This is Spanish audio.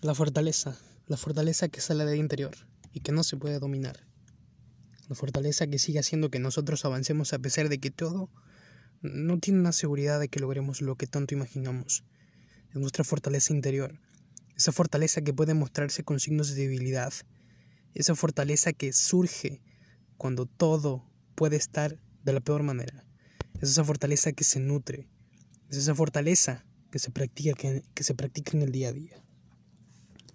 La fortaleza, la fortaleza que sale del interior y que no se puede dominar. La fortaleza que sigue haciendo que nosotros avancemos a pesar de que todo no tiene una seguridad de que logremos lo que tanto imaginamos. Es nuestra fortaleza interior, esa fortaleza que puede mostrarse con signos de debilidad, esa fortaleza que surge cuando todo puede estar de la peor manera, es esa fortaleza que se nutre, es esa fortaleza que se practica, que, que se practica en el día a día.